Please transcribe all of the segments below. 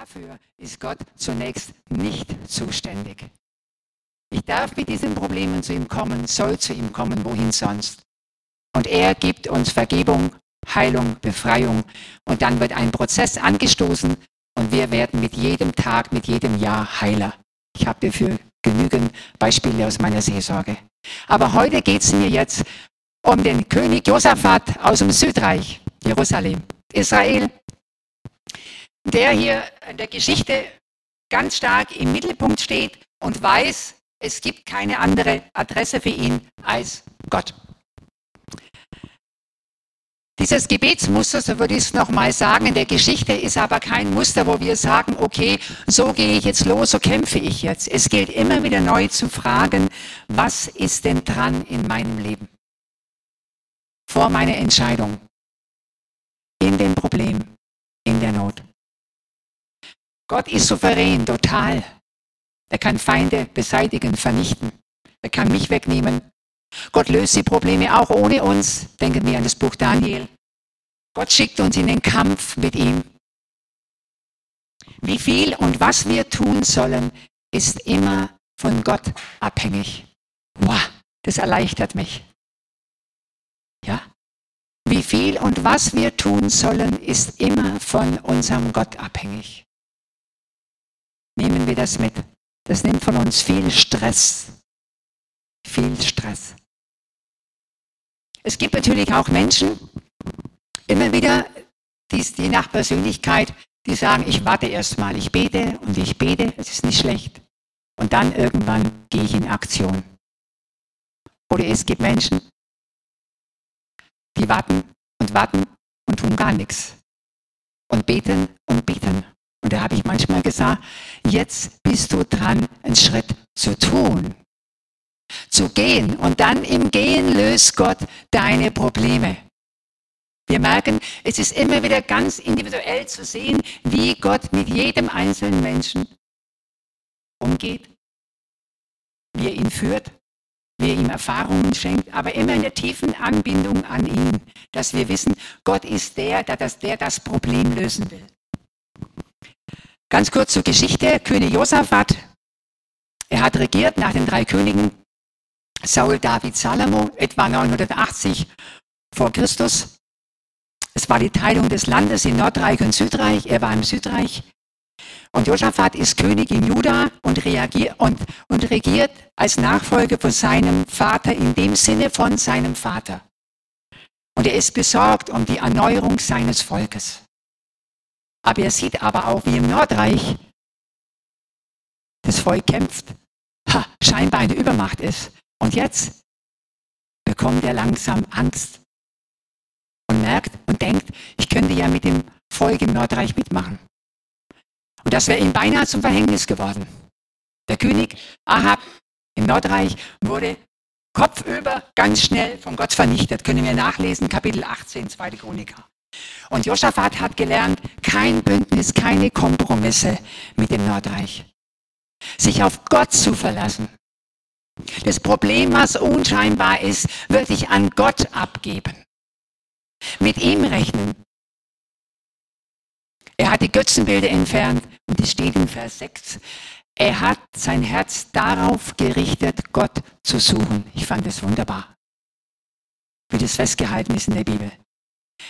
Dafür ist Gott zunächst nicht zuständig. Ich darf mit diesen Problemen zu ihm kommen, soll zu ihm kommen, wohin sonst. Und er gibt uns Vergebung, Heilung, Befreiung. Und dann wird ein Prozess angestoßen und wir werden mit jedem Tag, mit jedem Jahr heiler. Ich habe dafür genügend Beispiele aus meiner Seelsorge. Aber heute geht es mir jetzt um den König Josaphat aus dem Südreich, Jerusalem, Israel, der hier in der Geschichte ganz stark im Mittelpunkt steht und weiß, es gibt keine andere Adresse für ihn als Gott. Dieses Gebetsmuster, so würde ich es nochmal sagen, in der Geschichte ist aber kein Muster, wo wir sagen, okay, so gehe ich jetzt los, so kämpfe ich jetzt. Es gilt immer wieder neu zu fragen, was ist denn dran in meinem Leben? Vor meiner Entscheidung, in dem Problem, in der Not. Gott ist souverän, total. Er kann Feinde beseitigen, vernichten. Er kann mich wegnehmen. Gott löst die Probleme auch ohne uns. Denken wir an das Buch Daniel. Gott schickt uns in den Kampf mit ihm. Wie viel und was wir tun sollen, ist immer von Gott abhängig. Wow, das erleichtert mich. Ja? Wie viel und was wir tun sollen, ist immer von unserem Gott abhängig. Nehmen wir das mit. Das nimmt von uns viel Stress. Viel Stress. Es gibt natürlich auch Menschen, immer wieder, die, die nach Persönlichkeit, die sagen, ich warte erst mal, ich bete und ich bete, es ist nicht schlecht. Und dann irgendwann gehe ich in Aktion. Oder es gibt Menschen, die warten und warten und tun gar nichts. Und beten und beten. Und da habe ich manchmal gesagt, jetzt bist du dran, einen Schritt zu tun, zu gehen. Und dann im Gehen löst Gott deine Probleme. Wir merken, es ist immer wieder ganz individuell zu sehen, wie Gott mit jedem einzelnen Menschen umgeht, wie er ihn führt, wie er ihm Erfahrungen schenkt, aber immer in der tiefen Anbindung an ihn, dass wir wissen, Gott ist der, der das, der das Problem lösen will. Ganz kurz zur Geschichte. König Josaphat, er hat regiert nach den drei Königen Saul, David, Salomo, etwa 980 vor Christus. Es war die Teilung des Landes in Nordreich und Südreich. Er war im Südreich. Und Josaphat ist König in Juda und, und, und regiert als Nachfolger von seinem Vater in dem Sinne von seinem Vater. Und er ist besorgt um die Erneuerung seines Volkes. Aber er sieht aber auch, wie im Nordreich das Volk kämpft, ha, scheinbar eine Übermacht ist. Und jetzt bekommt er langsam Angst und merkt und denkt, ich könnte ja mit dem Volk im Nordreich mitmachen. Und das wäre ihm beinahe zum Verhängnis geworden. Der König Ahab im Nordreich wurde kopfüber ganz schnell von Gott vernichtet. Können wir nachlesen, Kapitel 18, 2. Chroniker. Und Josaphat hat gelernt, kein Bündnis, keine Kompromisse mit dem Nordreich. Sich auf Gott zu verlassen. Das Problem, was unscheinbar ist, wirklich an Gott abgeben. Mit ihm rechnen. Er hat die Götzenbilder entfernt und es steht in Vers 6. Er hat sein Herz darauf gerichtet, Gott zu suchen. Ich fand es wunderbar, wie das festgehalten ist in der Bibel.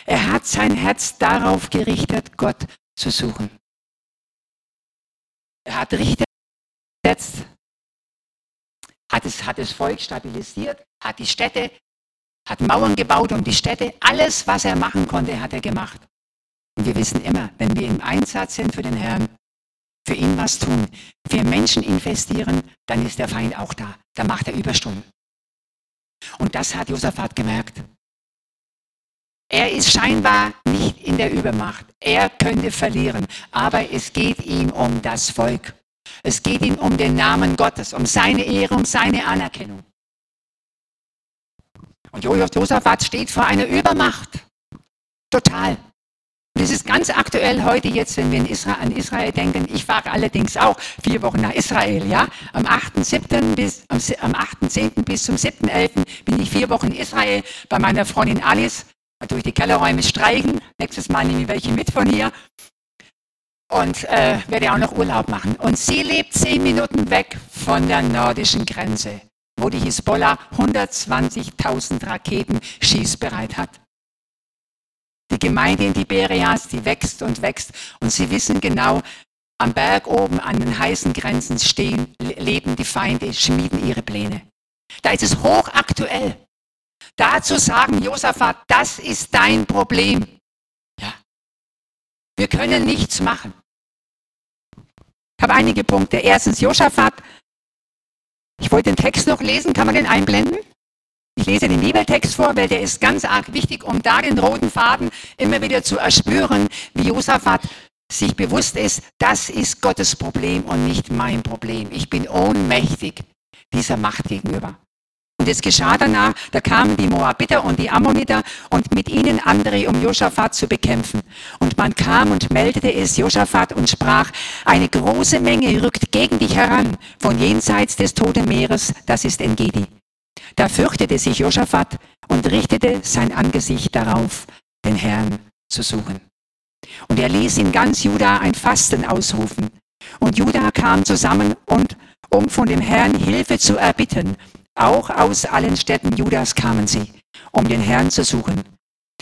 Er hat sein Herz darauf gerichtet, Gott zu suchen. Er hat Richter gesetzt, hat es, hat das Volk stabilisiert, hat die Städte, hat Mauern gebaut um die Städte. Alles, was er machen konnte, hat er gemacht. Und wir wissen immer, wenn wir im Einsatz sind für den Herrn, für ihn was tun, für Menschen investieren, dann ist der Feind auch da. Da macht er Überstunden. Und das hat Josaphat gemerkt. Er ist scheinbar nicht in der Übermacht. Er könnte verlieren. Aber es geht ihm um das Volk. Es geht ihm um den Namen Gottes, um seine Ehre, um seine Anerkennung. Und Josaphat steht vor einer Übermacht. Total. Und es ist ganz aktuell heute jetzt, wenn wir in Israel, an Israel denken. Ich fahre allerdings auch vier Wochen nach Israel, ja. Am 8.7. bis, am, am 8.10. bis zum 7.11. bin ich vier Wochen in Israel bei meiner Freundin Alice durch die Kellerräume streichen. Nächstes Mal nehme ich welche mit von hier. und äh, werde auch noch Urlaub machen. Und sie lebt zehn Minuten weg von der nordischen Grenze, wo die Hisbollah 120.000 Raketen schießbereit hat. Die Gemeinde in Tiberias, die wächst und wächst. Und sie wissen genau, am Berg oben an den heißen Grenzen stehen, leben die Feinde, schmieden ihre Pläne. Da ist es hochaktuell. Dazu sagen Josaphat, das ist dein Problem. Ja. Wir können nichts machen. Ich habe einige Punkte. Erstens, Josaphat. Ich wollte den Text noch lesen. Kann man den einblenden? Ich lese den Bibeltext vor, weil der ist ganz arg wichtig, um da den roten Faden immer wieder zu erspüren, wie Josaphat sich bewusst ist, das ist Gottes Problem und nicht mein Problem. Ich bin ohnmächtig dieser Macht gegenüber. Und es geschah danach, da kamen die Moabiter und die Ammoniter und mit ihnen andere, um Josaphat zu bekämpfen. Und man kam und meldete es Josaphat und sprach, eine große Menge rückt gegen dich heran, von jenseits des Toten Meeres, das ist Engedi. Da fürchtete sich Josaphat und richtete sein Angesicht darauf, den Herrn zu suchen. Und er ließ in ganz Juda ein Fasten ausrufen. Und Juda kam zusammen und um von dem Herrn Hilfe zu erbitten. Auch aus allen Städten Judas kamen sie, um den Herrn zu suchen.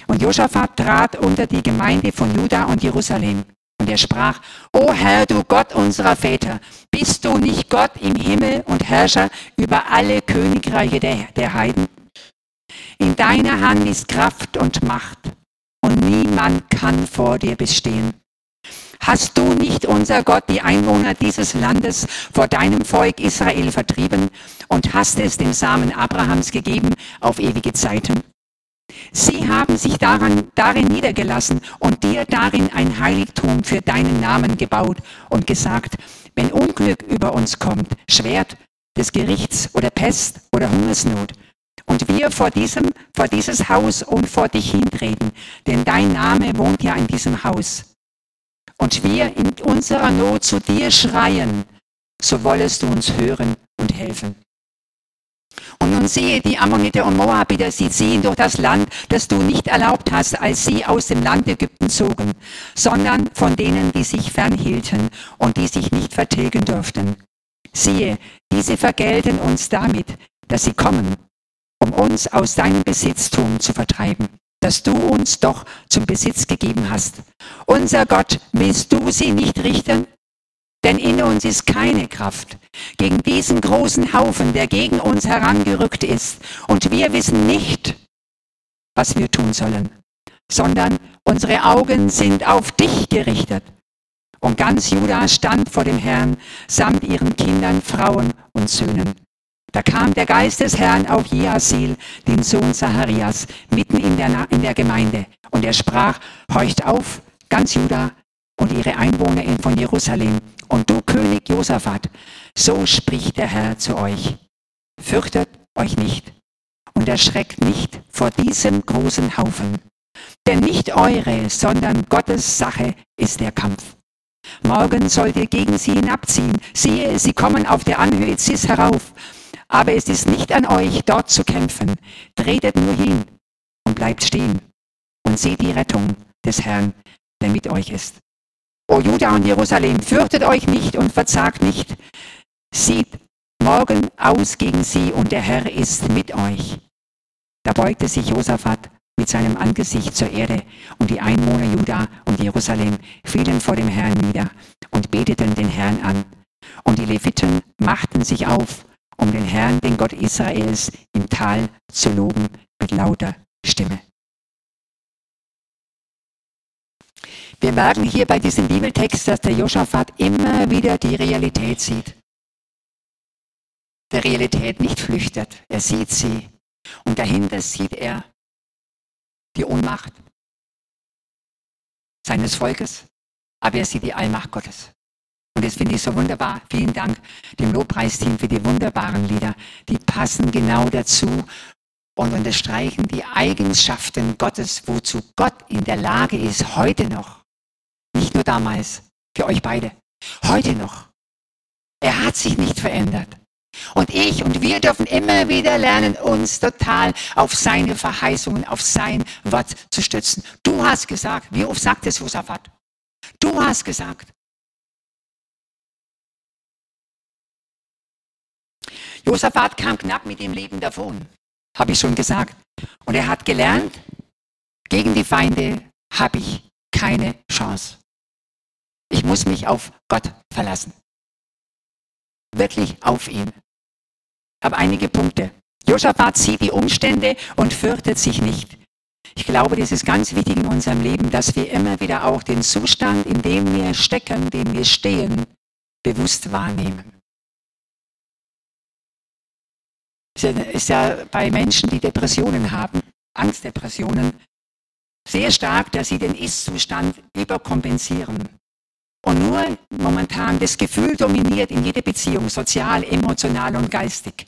Und Josaphat trat unter die Gemeinde von Juda und Jerusalem. Und er sprach, O Herr, du Gott unserer Väter, bist du nicht Gott im Himmel und Herrscher über alle Königreiche der, der Heiden? In deiner Hand ist Kraft und Macht und niemand kann vor dir bestehen. Hast du nicht, unser Gott, die Einwohner dieses Landes vor deinem Volk Israel vertrieben und hast es dem Samen Abrahams gegeben auf ewige Zeiten? Sie haben sich daran, darin niedergelassen und dir darin ein Heiligtum für deinen Namen gebaut und gesagt, wenn Unglück über uns kommt, Schwert des Gerichts oder Pest oder Hungersnot, und wir vor diesem, vor dieses Haus und vor dich hintreten, denn dein Name wohnt ja in diesem Haus. Und wir in unserer Not zu dir schreien, so wollest du uns hören und helfen. Und nun sehe die Ammoniter und Moabiter, sie ziehen durch das Land, das du nicht erlaubt hast, als sie aus dem Land Ägypten zogen, sondern von denen, die sich fernhielten und die sich nicht vertilgen durften. Siehe, diese vergelten uns damit, dass sie kommen um uns aus deinem Besitztum zu vertreiben, das du uns doch zum Besitz gegeben hast. Unser Gott, willst du sie nicht richten? Denn in uns ist keine Kraft gegen diesen großen Haufen, der gegen uns herangerückt ist. Und wir wissen nicht, was wir tun sollen, sondern unsere Augen sind auf dich gerichtet. Und ganz Juda stand vor dem Herrn samt ihren Kindern, Frauen und Söhnen. Da kam der Geist des Herrn auf Jeasil, den Sohn Zacharias, mitten in der, in der Gemeinde. Und er sprach, horcht auf, ganz Juda und ihre Einwohner von Jerusalem. Und du König Josaphat, so spricht der Herr zu euch. Fürchtet euch nicht und erschreckt nicht vor diesem großen Haufen. Denn nicht eure, sondern Gottes Sache ist der Kampf. Morgen sollt ihr gegen sie hinabziehen. Siehe, sie kommen auf der Anhöhe Cis herauf aber es ist nicht an euch, dort zu kämpfen. Tretet nur hin und bleibt stehen und seht die Rettung des Herrn, der mit euch ist. O Juda und Jerusalem, fürchtet euch nicht und verzagt nicht. Sieht morgen aus gegen sie und der Herr ist mit euch. Da beugte sich Josaphat mit seinem Angesicht zur Erde und die Einwohner Juda und Jerusalem fielen vor dem Herrn nieder und beteten den Herrn an. Und die Leviten machten sich auf um den Herrn, den Gott Israels, im Tal zu loben mit lauter Stimme. Wir merken hier bei diesem Bibeltext, dass der Josaphat immer wieder die Realität sieht. Der Realität nicht flüchtet, er sieht sie. Und dahinter sieht er die Ohnmacht seines Volkes, aber er sieht die Allmacht Gottes. Und das finde ich so wunderbar. Vielen Dank dem Lobpreisteam für die wunderbaren Lieder. Die passen genau dazu und unterstreichen die Eigenschaften Gottes, wozu Gott in der Lage ist, heute noch. Nicht nur damals, für euch beide. Heute noch. Er hat sich nicht verändert. Und ich und wir dürfen immer wieder lernen, uns total auf seine Verheißungen, auf sein Wort zu stützen. Du hast gesagt, wie oft sagt es Josaphat? Du hast gesagt, Josaphat kam knapp mit dem Leben davon, habe ich schon gesagt. Und er hat gelernt, gegen die Feinde habe ich keine Chance. Ich muss mich auf Gott verlassen. Wirklich auf ihn. Aber einige Punkte. Josaphat sieht die Umstände und fürchtet sich nicht. Ich glaube, das ist ganz wichtig in unserem Leben, dass wir immer wieder auch den Zustand, in dem wir stecken, in dem wir stehen, bewusst wahrnehmen. Ist ja bei Menschen, die Depressionen haben, Angstdepressionen, sehr stark, dass sie den Ist-Zustand überkompensieren. Und nur momentan das Gefühl dominiert in jeder Beziehung, sozial, emotional und geistig.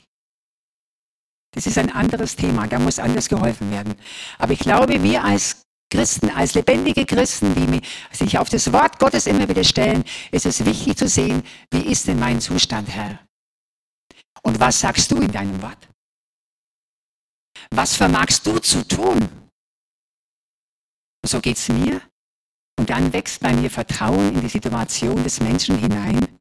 Das ist ein anderes Thema, da muss anders geholfen werden. Aber ich glaube, wir als Christen, als lebendige Christen, die sich auf das Wort Gottes immer wieder stellen, ist es wichtig zu sehen, wie ist denn mein Zustand, Herr? Und was sagst du in deinem Wort? Was vermagst du zu tun? So geht es mir. Und dann wächst bei mir Vertrauen in die Situation des Menschen hinein.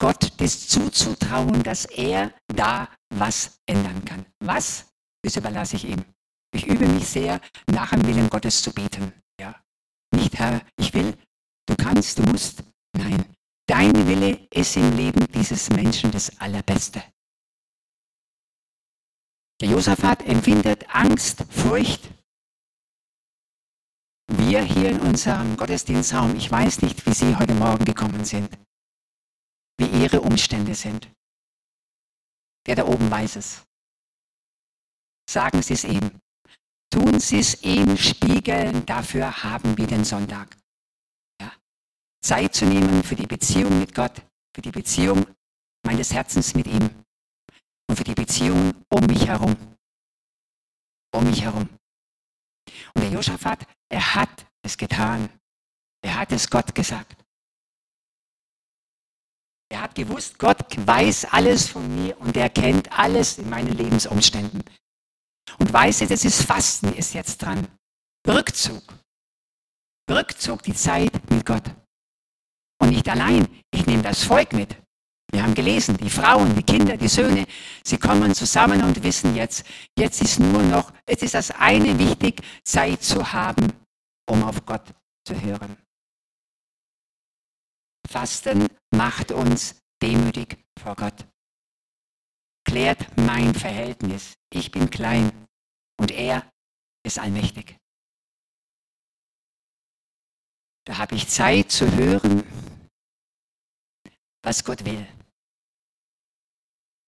Gott das zuzutrauen, dass er da was ändern kann. Was? Das überlasse ich ihm. Ich übe mich sehr, nach dem Willen Gottes zu beten. Ja. Nicht, Herr, ich will, du kannst, du musst. Nein, dein Wille ist im Leben dieses Menschen das Allerbeste. Der Josaphat empfindet Angst, Furcht. Wir hier in unserem Gottesdienstraum, ich weiß nicht, wie Sie heute Morgen gekommen sind, wie Ihre Umstände sind. Der da oben weiß es. Sagen Sie es ihm. Tun Sie es ihm spiegeln, dafür haben wir den Sonntag. Zeit zu nehmen für die Beziehung mit Gott, für die Beziehung meines Herzens mit ihm und für die Beziehung um mich herum. Um mich herum. Und der Josaphat, er hat es getan. Er hat es Gott gesagt. Er hat gewusst, Gott weiß alles von mir und er kennt alles in meinen Lebensumständen. Und weiß, das ist Fasten, ist jetzt dran. Rückzug. Rückzug, die Zeit mit Gott. Und nicht allein, ich nehme das Volk mit. Wir haben gelesen, die Frauen, die Kinder, die Söhne, sie kommen zusammen und wissen jetzt, jetzt ist nur noch, es ist das eine wichtig, Zeit zu haben, um auf Gott zu hören. Fasten macht uns demütig vor Gott. Klärt mein Verhältnis. Ich bin klein und er ist allmächtig. Da habe ich Zeit zu hören, was Gott will.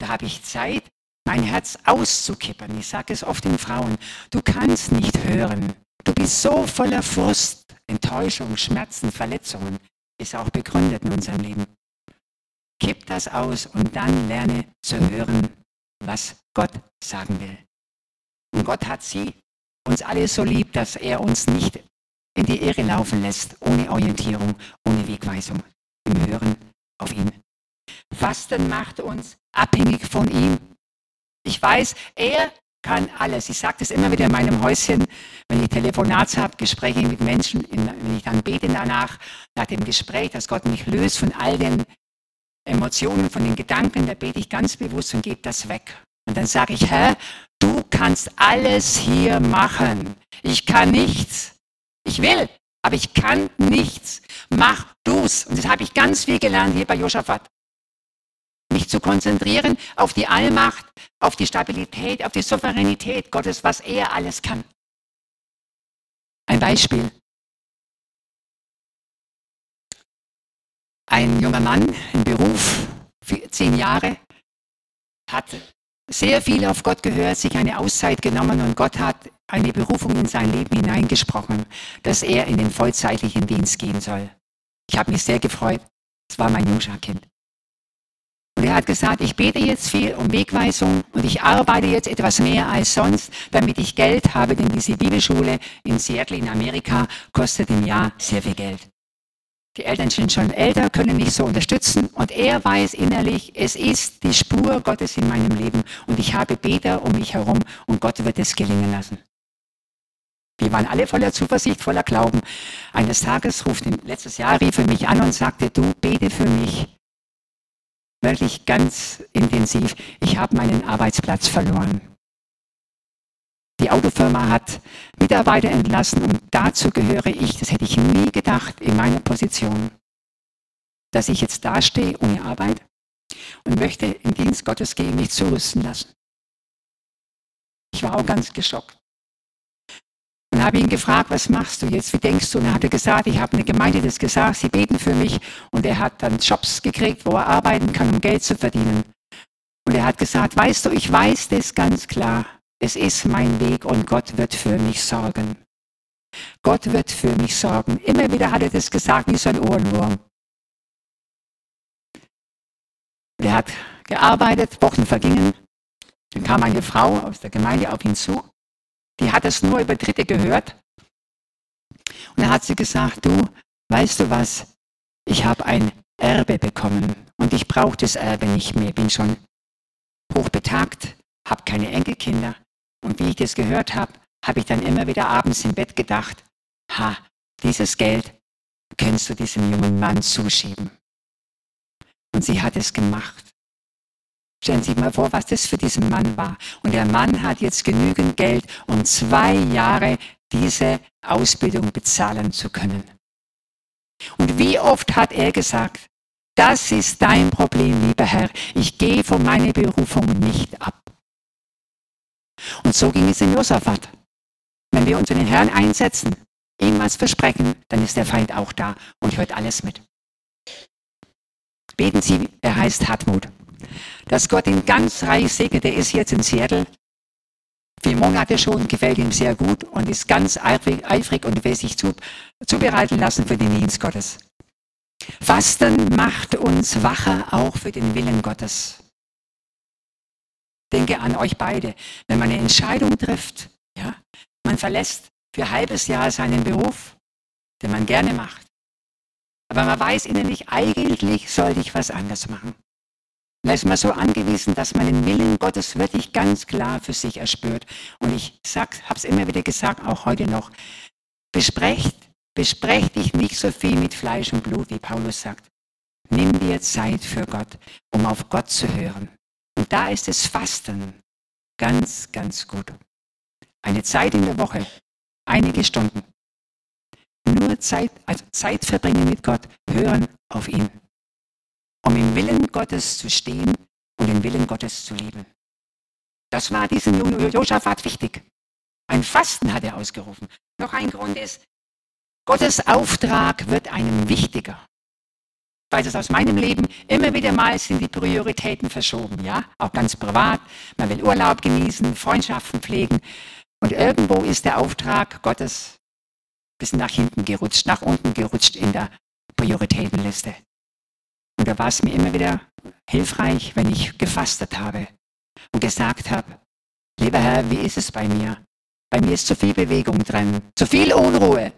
Da habe ich Zeit, mein Herz auszukippen. Ich sage es oft den Frauen, du kannst nicht hören. Du bist so voller Frust, Enttäuschung, Schmerzen, Verletzungen. Ist auch begründet in unserem Leben. Kipp das aus und dann lerne zu hören, was Gott sagen will. Und Gott hat sie, uns alle so lieb, dass er uns nicht in die Irre laufen lässt, ohne Orientierung, ohne Wegweisung. Im Hören auf ihn. Fasten macht uns abhängig von ihm. Ich weiß, er kann alles. Ich sage das immer wieder in meinem Häuschen, wenn ich Telefonate habe, Gespräche mit Menschen, wenn ich dann bete danach, nach dem Gespräch, dass Gott mich löst von all den Emotionen, von den Gedanken, da bete ich ganz bewusst und gebe das weg. Und dann sage ich, Herr, du kannst alles hier machen. Ich kann nichts. Ich will, aber ich kann nichts. Mach du's. Und das habe ich ganz viel gelernt hier bei Josaphat. Mich zu konzentrieren auf die Allmacht, auf die Stabilität, auf die Souveränität Gottes, was er alles kann. Ein Beispiel. Ein junger Mann im Beruf, zehn Jahre, hat sehr viel auf Gott gehört, sich eine Auszeit genommen und Gott hat eine Berufung in sein Leben hineingesprochen, dass er in den vollzeitlichen Dienst gehen soll. Ich habe mich sehr gefreut. Es war mein Jungscharkind. Und er hat gesagt, ich bete jetzt viel um Wegweisung und ich arbeite jetzt etwas mehr als sonst, damit ich Geld habe, denn diese Bibelschule in Seattle in Amerika kostet im Jahr sehr viel Geld. Die Eltern sind schon älter, können nicht so unterstützen und er weiß innerlich, es ist die Spur Gottes in meinem Leben und ich habe Beter um mich herum und Gott wird es gelingen lassen. Wir waren alle voller Zuversicht, voller Glauben. Eines Tages ruft letztes Jahr rief er mich an und sagte, du bete für mich. wirklich ganz intensiv. Ich habe meinen Arbeitsplatz verloren. Die Autofirma hat Mitarbeiter entlassen und dazu gehöre ich. Das hätte ich nie gedacht in meiner Position, dass ich jetzt dastehe ohne Arbeit und möchte im Dienst Gottes gehen, mich zurüsten lassen. Ich war auch ganz geschockt. Und habe ihn gefragt, was machst du jetzt? Wie denkst du? Und er hatte gesagt, ich habe eine Gemeinde das gesagt, sie beten für mich. Und er hat dann Jobs gekriegt, wo er arbeiten kann, um Geld zu verdienen. Und er hat gesagt, weißt du, ich weiß das ganz klar. Es ist mein Weg und Gott wird für mich sorgen. Gott wird für mich sorgen. Immer wieder hat er das gesagt wie so ein Ohrenwurm. Er hat gearbeitet, Wochen vergingen. Dann kam eine Frau aus der Gemeinde auf ihn zu. Die hat es nur über Dritte gehört. Und dann hat sie gesagt, du, weißt du was, ich habe ein Erbe bekommen und ich brauche das Erbe nicht mehr, bin schon hochbetagt, habe keine Enkelkinder. Und wie ich das gehört habe, habe ich dann immer wieder abends im Bett gedacht, ha, dieses Geld kannst du diesem jungen Mann zuschieben. Und sie hat es gemacht. Stellen Sie sich mal vor, was das für diesen Mann war. Und der Mann hat jetzt genügend Geld, um zwei Jahre diese Ausbildung bezahlen zu können. Und wie oft hat er gesagt, das ist dein Problem, lieber Herr, ich gehe von meiner Berufung nicht ab. Und so ging es in Josaphat. Wenn wir uns in den Herrn einsetzen, ihm was versprechen, dann ist der Feind auch da und hört alles mit. Beten Sie, er heißt Hartmut dass Gott ihn ganz reich segnet. Er ist jetzt in Seattle. Vier Monate schon, gefällt ihm sehr gut und ist ganz eifrig, und will sich zu, zubereiten lassen für den Dienst Gottes. Fasten macht uns wacher auch für den Willen Gottes. Denke an euch beide. Wenn man eine Entscheidung trifft, ja, man verlässt für ein halbes Jahr seinen Beruf, den man gerne macht. Aber man weiß innerlich, eigentlich sollte ich was anderes machen. Da ist man so angewiesen, dass man den Willen Gottes wirklich ganz klar für sich erspürt. Und ich habe es immer wieder gesagt, auch heute noch, besprecht, besprecht dich nicht so viel mit Fleisch und Blut, wie Paulus sagt. Nimm dir Zeit für Gott, um auf Gott zu hören. Da ist das Fasten ganz, ganz gut. Eine Zeit in der Woche, einige Stunden. Nur Zeit, also Zeit verbringen mit Gott, hören auf ihn um im Willen Gottes zu stehen und den Willen Gottes zu lieben. Das war diesem Josaphat wichtig. Ein Fasten hat er ausgerufen. Noch ein Grund ist, Gottes Auftrag wird einem wichtiger. Weiß es aus meinem Leben, immer wieder mal sind die Prioritäten verschoben, ja, auch ganz privat. Man will Urlaub genießen, Freundschaften pflegen und irgendwo ist der Auftrag Gottes bis nach hinten gerutscht, nach unten gerutscht in der Prioritätenliste. Und da war es mir immer wieder hilfreich, wenn ich gefastet habe und gesagt habe, lieber Herr, wie ist es bei mir? Bei mir ist zu viel Bewegung drin, zu viel Unruhe.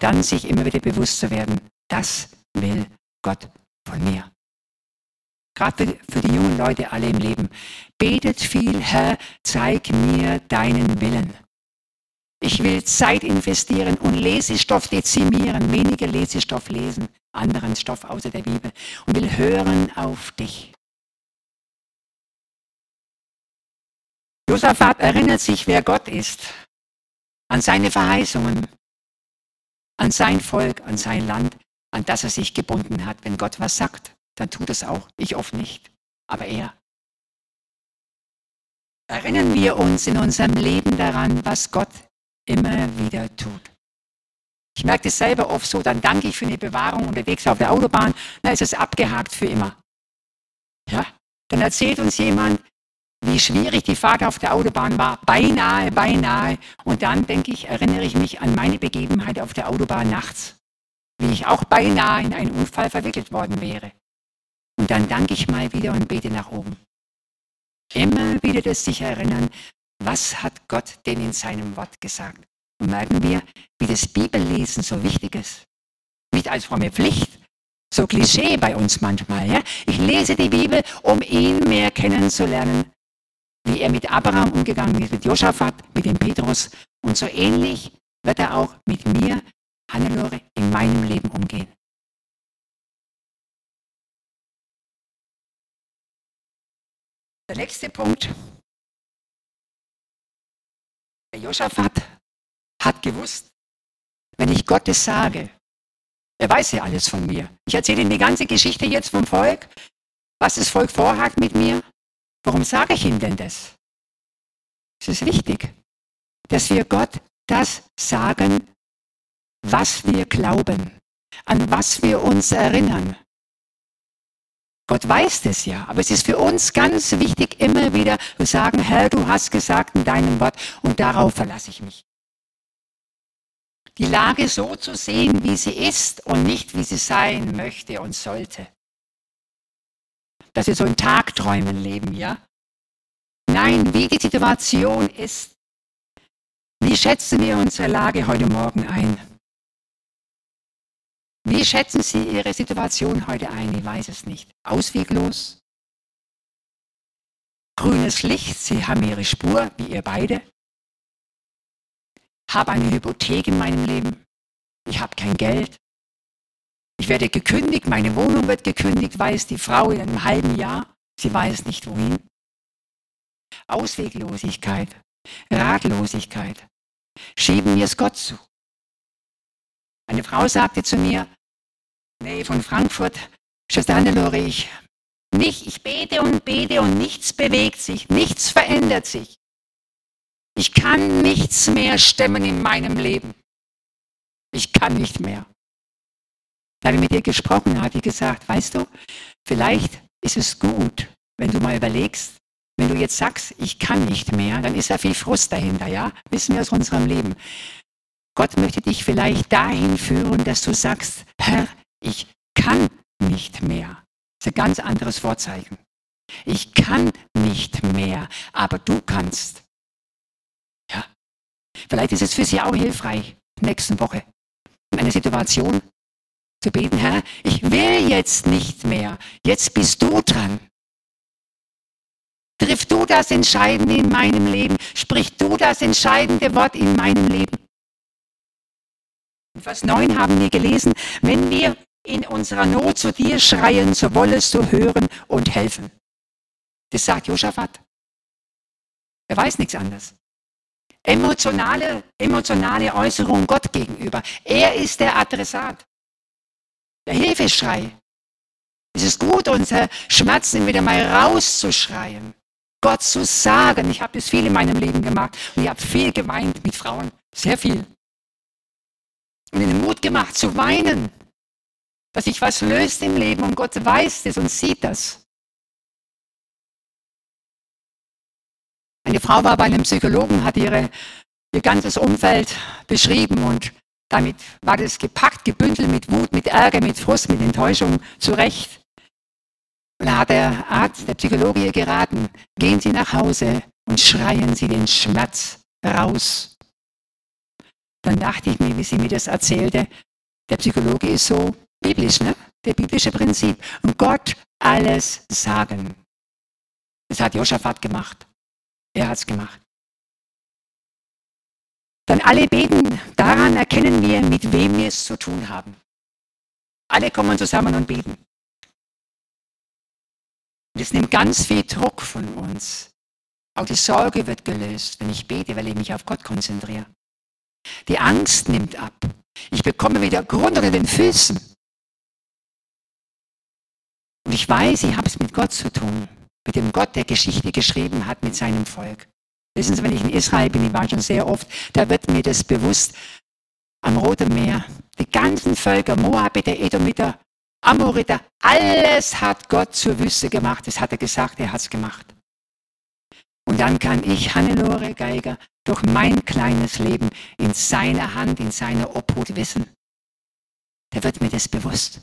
Dann sich immer wieder bewusst zu werden, das will Gott von mir. Gerade für, für die jungen Leute alle im Leben. Betet viel, Herr, zeig mir deinen Willen. Ich will Zeit investieren und Lesestoff dezimieren, weniger Lesestoff lesen, anderen Stoff außer der Bibel und will hören auf dich. Josaphat erinnert sich, wer Gott ist, an seine Verheißungen, an sein Volk, an sein Land, an das er sich gebunden hat. Wenn Gott was sagt, dann tut es auch. Ich oft nicht, aber er. Erinnern wir uns in unserem Leben daran, was Gott immer wieder tut. Ich merke das selber oft so, dann danke ich für eine Bewahrung und bewege auf der Autobahn, dann ist es abgehakt für immer. Ja, dann erzählt uns jemand, wie schwierig die Fahrt auf der Autobahn war, beinahe, beinahe. Und dann denke ich, erinnere ich mich an meine Begebenheit auf der Autobahn nachts, wie ich auch beinahe in einen Unfall verwickelt worden wäre. Und dann danke ich mal wieder und bete nach oben. Immer wieder das sich erinnern, was hat Gott denn in seinem Wort gesagt? Und merken wir, wie das Bibellesen so wichtig ist. Nicht als fromme Pflicht, so Klischee bei uns manchmal. Ja? Ich lese die Bibel, um ihn mehr kennenzulernen, wie er mit Abraham umgegangen ist, mit Josaphat, mit dem Petrus. Und so ähnlich wird er auch mit mir, Hannelore, in meinem Leben umgehen. Der nächste Punkt. Der Josaphat hat gewusst, wenn ich Gottes sage, er weiß ja alles von mir. Ich erzähle ihm die ganze Geschichte jetzt vom Volk, was das Volk vorhat mit mir, Warum sage ich ihm denn das? Es ist wichtig, dass wir Gott das sagen, was wir glauben, an was wir uns erinnern. Gott weiß das ja, aber es ist für uns ganz wichtig, immer wieder zu sagen, Herr, du hast gesagt in deinem Wort und darauf verlasse ich mich. Die Lage so zu sehen, wie sie ist und nicht, wie sie sein möchte und sollte. Dass wir so in Tagträumen leben, ja? Nein, wie die Situation ist. Wie schätzen wir unsere Lage heute Morgen ein? Wie schätzen Sie Ihre Situation heute ein? Ich weiß es nicht. Ausweglos? Grünes Licht, Sie haben Ihre Spur, wie ihr beide. Habe eine Hypothek in meinem Leben. Ich habe kein Geld. Ich werde gekündigt, meine Wohnung wird gekündigt, weiß die Frau in einem halben Jahr. Sie weiß nicht wohin. Ausweglosigkeit, Ratlosigkeit. Schieben wir es Gott zu. Eine Frau sagte zu mir, nee, von Frankfurt, Schwester Hannelore, ich nicht, ich bete und bete und nichts bewegt sich, nichts verändert sich. Ich kann nichts mehr stemmen in meinem Leben. Ich kann nicht mehr. Da habe ich mit ihr gesprochen, hat sie gesagt, weißt du, vielleicht ist es gut, wenn du mal überlegst, wenn du jetzt sagst, ich kann nicht mehr, dann ist ja viel Frust dahinter, ja? Wissen wir aus unserem Leben. Gott möchte dich vielleicht dahin führen, dass du sagst, Herr, ich kann nicht mehr. Das ist ein ganz anderes Vorzeichen. Ich kann nicht mehr, aber du kannst. Ja. Vielleicht ist es für Sie auch hilfreich, nächste Woche in einer Situation zu beten, Herr, ich will jetzt nicht mehr. Jetzt bist du dran. Triff du das Entscheidende in meinem Leben. Sprich du das entscheidende Wort in meinem Leben. In Vers 9 haben wir gelesen, wenn wir in unserer Not zu dir schreien, so wollest du hören und helfen. Das sagt Josaphat. Er weiß nichts anderes. Emotionale, emotionale Äußerung Gott gegenüber. Er ist der Adressat. Der Hilfeschrei. Es ist gut, unsere Schmerzen wieder mal rauszuschreien. Gott zu sagen. Ich habe das viel in meinem Leben gemacht und ich habe viel geweint mit Frauen. Sehr viel. Und den Mut gemacht zu weinen. Dass sich was löst im Leben und Gott weiß das und sieht das. Eine Frau war bei einem Psychologen, hat ihre, ihr ganzes Umfeld beschrieben und damit war das gepackt, gebündelt mit Wut, mit Ärger, mit Frust, mit Enttäuschung zurecht. Und da hat der Arzt, der Psychologe geraten, gehen Sie nach Hause und schreien Sie den Schmerz raus. Dann dachte ich mir, wie sie mir das erzählte, der Psychologe ist so biblisch, ne? Der biblische Prinzip. Und Gott alles sagen. Das hat Josaphat gemacht. Er hat es gemacht. Dann alle beten, daran erkennen wir, mit wem wir es zu tun haben. Alle kommen zusammen und beten. Das nimmt ganz viel Druck von uns. Auch die Sorge wird gelöst, wenn ich bete, weil ich mich auf Gott konzentriere. Die Angst nimmt ab. Ich bekomme wieder Grund unter den Füßen. Und ich weiß, ich habe es mit Gott zu tun. Mit dem Gott, der Geschichte geschrieben hat mit seinem Volk. Wissen Sie, wenn ich in Israel bin, ich war schon sehr oft, da wird mir das bewusst. Am Roten Meer, die ganzen Völker, Moabiter, Edomiter, Amoriter, alles hat Gott zur Wüste gemacht. Das hat er gesagt, er hat es gemacht. Und dann kann ich, Hannelore Geiger, durch mein kleines Leben in seiner Hand, in seiner Obhut wissen. Da wird mir das bewusst.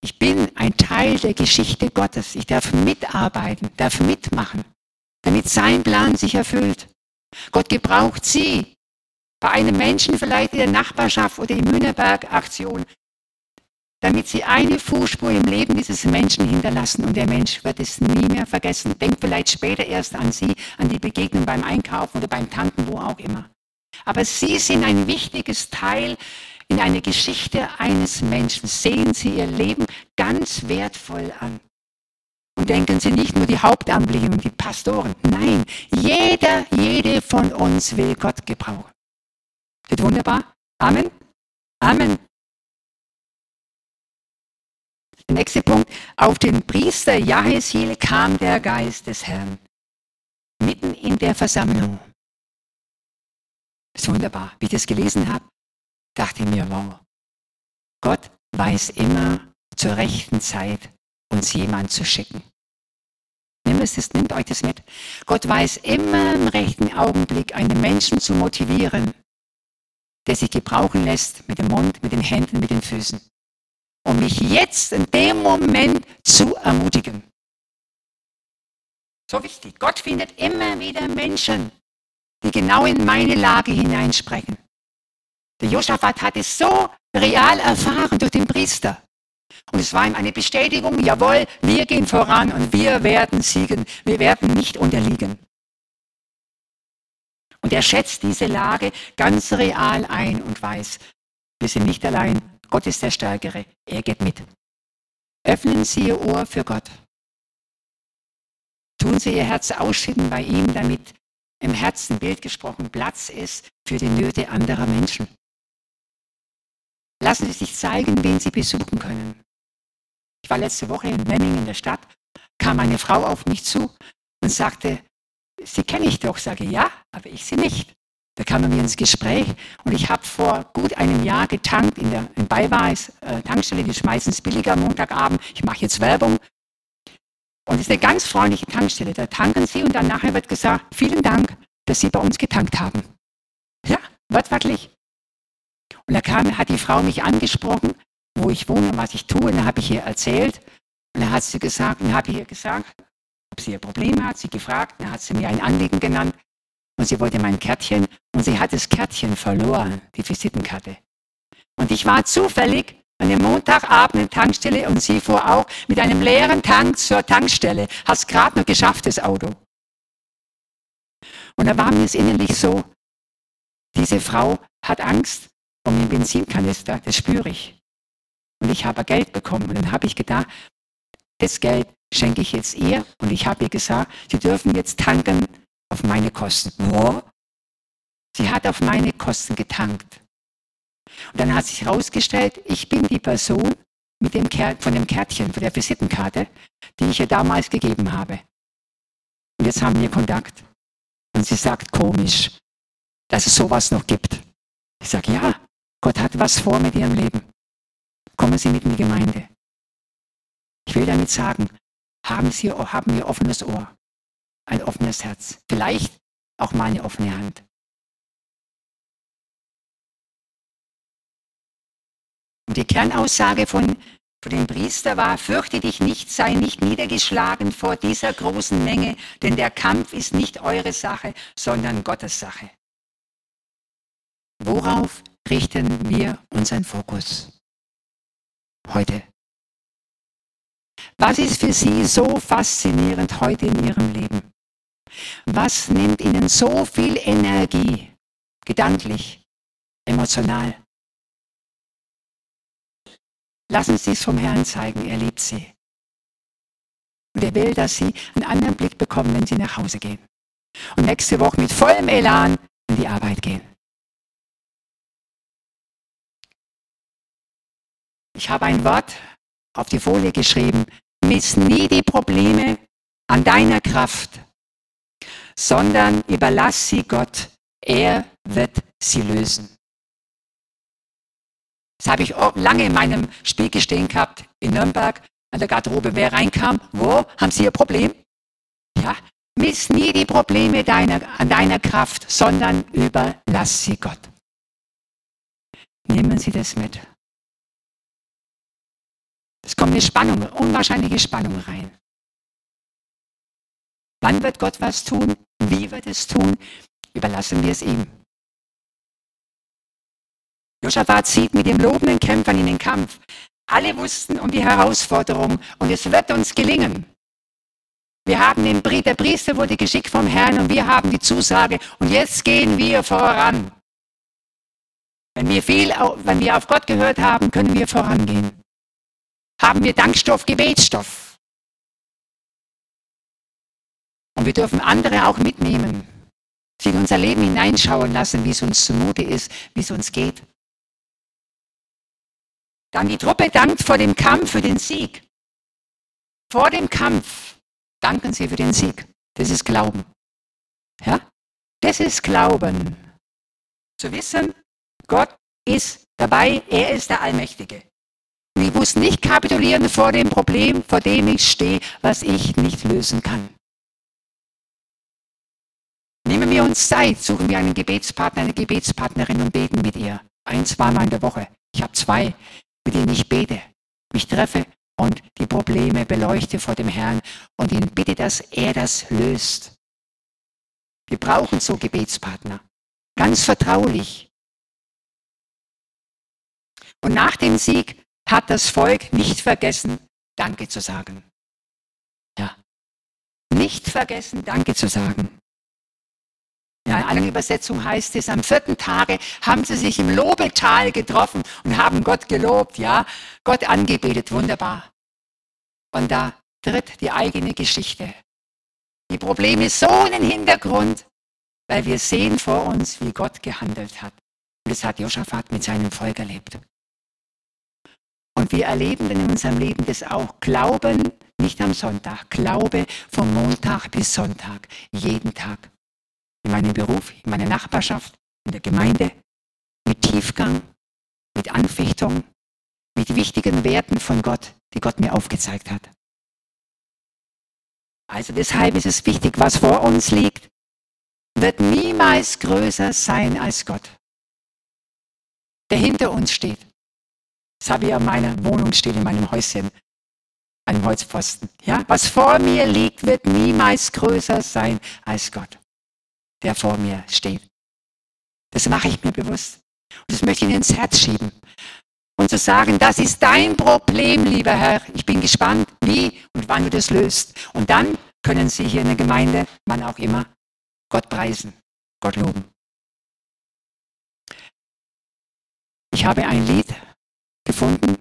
Ich bin ein Teil der Geschichte Gottes. Ich darf mitarbeiten, darf mitmachen, damit sein Plan sich erfüllt. Gott gebraucht sie. Bei einem Menschen vielleicht in der Nachbarschaft oder im Hühnerberg-Aktion damit sie eine Fußspur im Leben dieses Menschen hinterlassen und der Mensch wird es nie mehr vergessen. Denkt vielleicht später erst an sie, an die Begegnung beim Einkaufen oder beim Tanken, wo auch immer. Aber sie sind ein wichtiges Teil in eine Geschichte eines Menschen. Sehen Sie Ihr Leben ganz wertvoll an. Und denken Sie nicht nur die Hauptamtlichen und die Pastoren. Nein, jeder, jede von uns will Gott gebrauchen. Wird wunderbar? Amen? Amen. Der nächste Punkt. Auf den Priester Jahesiel kam der Geist des Herrn. Mitten in der Versammlung. Das ist wunderbar. Wie ich das gelesen habe, dachte ich mir, wow. Gott weiß immer zur rechten Zeit, uns jemand zu schicken. Nimm es, nimmt euch das mit. Gott weiß immer im rechten Augenblick, einen Menschen zu motivieren, der sich gebrauchen lässt mit dem Mund, mit den Händen, mit den Füßen, um mich jetzt in dem Moment zu ermutigen. So wichtig. Gott findet immer wieder Menschen, die genau in meine Lage hineinsprechen. Der Josaphat hat es so real erfahren durch den Priester. Und es war ihm eine Bestätigung, jawohl, wir gehen voran und wir werden siegen, wir werden nicht unterliegen. Und er schätzt diese Lage ganz real ein und weiß, wir sind nicht allein, Gott ist der Stärkere, er geht mit. Öffnen Sie Ihr Ohr für Gott. Tun Sie Ihr Herz ausschütten bei ihm, damit im Herzen Bild gesprochen Platz ist für die Nöte anderer Menschen. Lassen Sie sich zeigen, wen Sie besuchen können. Ich war letzte Woche in Memmingen in der Stadt, kam eine Frau auf mich zu und sagte, Sie kenne ich doch. Sage ja, aber ich sie nicht. Da kamen wir ins Gespräch und ich habe vor gut einem Jahr getankt in der in Beiweis äh, Tankstelle, die ist meistens billiger Montagabend. Ich mache jetzt Werbung. Und es ist eine ganz freundliche Tankstelle. Da tanken sie und dann nachher wird gesagt, vielen Dank, dass Sie bei uns getankt haben. Ja, wortwörtlich. Und da kam, hat die Frau mich angesprochen, wo ich wohne und was ich tue. Und da habe ich ihr erzählt. Und da hat sie gesagt, und habe ihr gesagt, ob sie ihr Problem hat, sie gefragt, dann hat sie mir ein Anliegen genannt und sie wollte mein Kärtchen und sie hat das Kärtchen verloren, die Visitenkarte. Und ich war zufällig an dem Montagabend in der Tankstelle und sie fuhr auch mit einem leeren Tank zur Tankstelle. Hast gerade noch geschafft, das Auto. Und da war mir es innerlich so, diese Frau hat Angst um den Benzinkanister, das spüre ich. Und ich habe Geld bekommen. Und dann habe ich gedacht, das Geld schenke ich jetzt ihr. Und ich habe ihr gesagt, Sie dürfen jetzt tanken auf meine Kosten. Wo? Sie hat auf meine Kosten getankt. Und dann hat sich herausgestellt, ich bin die Person mit dem von dem Kärtchen, von der Visitenkarte, die ich ihr damals gegeben habe. Und jetzt haben wir Kontakt. Und sie sagt komisch, dass es sowas noch gibt. Ich sage, ja, Gott hat was vor mit ihrem Leben. Kommen Sie mit in die Gemeinde. Ich will damit sagen, haben, Sie, haben wir offenes Ohr, ein offenes Herz, vielleicht auch mal eine offene Hand. Und die Kernaussage von, von dem Priester war, fürchte dich nicht, sei nicht niedergeschlagen vor dieser großen Menge, denn der Kampf ist nicht eure Sache, sondern Gottes Sache. Worauf richten wir unseren Fokus heute? Was ist für Sie so faszinierend heute in Ihrem Leben? Was nimmt Ihnen so viel Energie, gedanklich, emotional? Lassen Sie es vom Herrn zeigen, er liebt Sie. Und er will, dass Sie einen anderen Blick bekommen, wenn Sie nach Hause gehen. Und nächste Woche mit vollem Elan in die Arbeit gehen. Ich habe ein Wort auf die Folie geschrieben. Miss nie die Probleme an deiner Kraft, sondern überlass sie Gott. Er wird sie lösen. Das habe ich auch lange in meinem Spiegel stehen gehabt in Nürnberg an der Garderobe. Wer reinkam, wo haben Sie Ihr Problem? Ja, miss nie die Probleme deiner, an deiner Kraft, sondern überlass sie Gott. Nehmen Sie das mit. Es kommt eine Spannung, unwahrscheinliche Spannung rein. Wann wird Gott was tun? Wie wird es tun? Überlassen wir es ihm. Josaphat zieht mit den lobenden Kämpfern in den Kampf. Alle wussten um die Herausforderung und es wird uns gelingen. Wir haben den Brief, der Priester wurde geschickt vom Herrn und wir haben die Zusage und jetzt gehen wir voran. Wenn wir viel, wenn wir auf Gott gehört haben, können wir vorangehen. Haben wir Dankstoff, Gebetsstoff. Und wir dürfen andere auch mitnehmen, sie in unser Leben hineinschauen lassen, wie es uns zumute ist, wie es uns geht. Dann die Truppe dankt vor dem Kampf für den Sieg. Vor dem Kampf danken sie für den Sieg. Das ist Glauben. Ja? Das ist Glauben. Zu wissen, Gott ist dabei, er ist der Allmächtige. Ich muss nicht kapitulieren vor dem Problem, vor dem ich stehe, was ich nicht lösen kann. Nehmen wir uns Zeit, suchen wir einen Gebetspartner, eine Gebetspartnerin und beten mit ihr. Ein, zweimal in der Woche. Ich habe zwei, mit denen ich bete, mich treffe und die Probleme beleuchte vor dem Herrn und ihn bitte, dass er das löst. Wir brauchen so Gebetspartner. Ganz vertraulich. Und nach dem Sieg hat das Volk nicht vergessen, Danke zu sagen. Ja. Nicht vergessen, Danke zu sagen. Ja, in einer Übersetzung heißt es, am vierten Tage haben sie sich im Lobetal getroffen und haben Gott gelobt, ja, Gott angebetet, wunderbar. Und da tritt die eigene Geschichte. Die Probleme so in den Hintergrund, weil wir sehen vor uns, wie Gott gehandelt hat. Und das hat Josaphat mit seinem Volk erlebt. Und wir erleben in unserem Leben das auch. Glauben nicht am Sonntag, Glaube vom Montag bis Sonntag, jeden Tag in meinem Beruf, in meiner Nachbarschaft, in der Gemeinde, mit Tiefgang, mit Anfechtung, mit wichtigen Werten von Gott, die Gott mir aufgezeigt hat. Also deshalb ist es wichtig, was vor uns liegt, wird niemals größer sein als Gott, der hinter uns steht. In meiner Wohnung steht, in meinem Häuschen, einem Holzpfosten. Ja? Was vor mir liegt, wird niemals größer sein als Gott der vor mir steht. Das mache ich mir bewusst. Und das möchte ich Ihnen ins Herz schieben. Und zu sagen, das ist dein Problem, lieber Herr. Ich bin gespannt, wie und wann du das löst. Und dann können Sie hier in der Gemeinde, wann auch immer, Gott preisen, Gott loben. Ich habe ein Lied gefunden.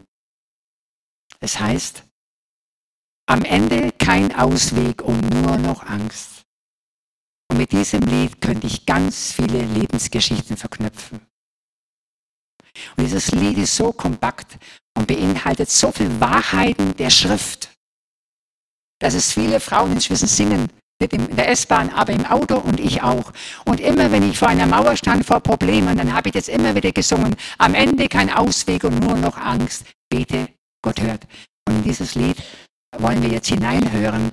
Es heißt, am Ende kein Ausweg und nur noch Angst. Und mit diesem Lied könnte ich ganz viele Lebensgeschichten verknüpfen. Und dieses Lied ist so kompakt und beinhaltet so viele Wahrheiten der Schrift, dass es viele Frauen inzwischen singen, nicht in der S-Bahn, aber im Auto und ich auch. Und immer, wenn ich vor einer Mauer stand, vor Problemen, dann habe ich das immer wieder gesungen. Am Ende kein Ausweg und nur noch Angst. Bete, Gott hört. Und dieses Lied wollen wir jetzt hineinhören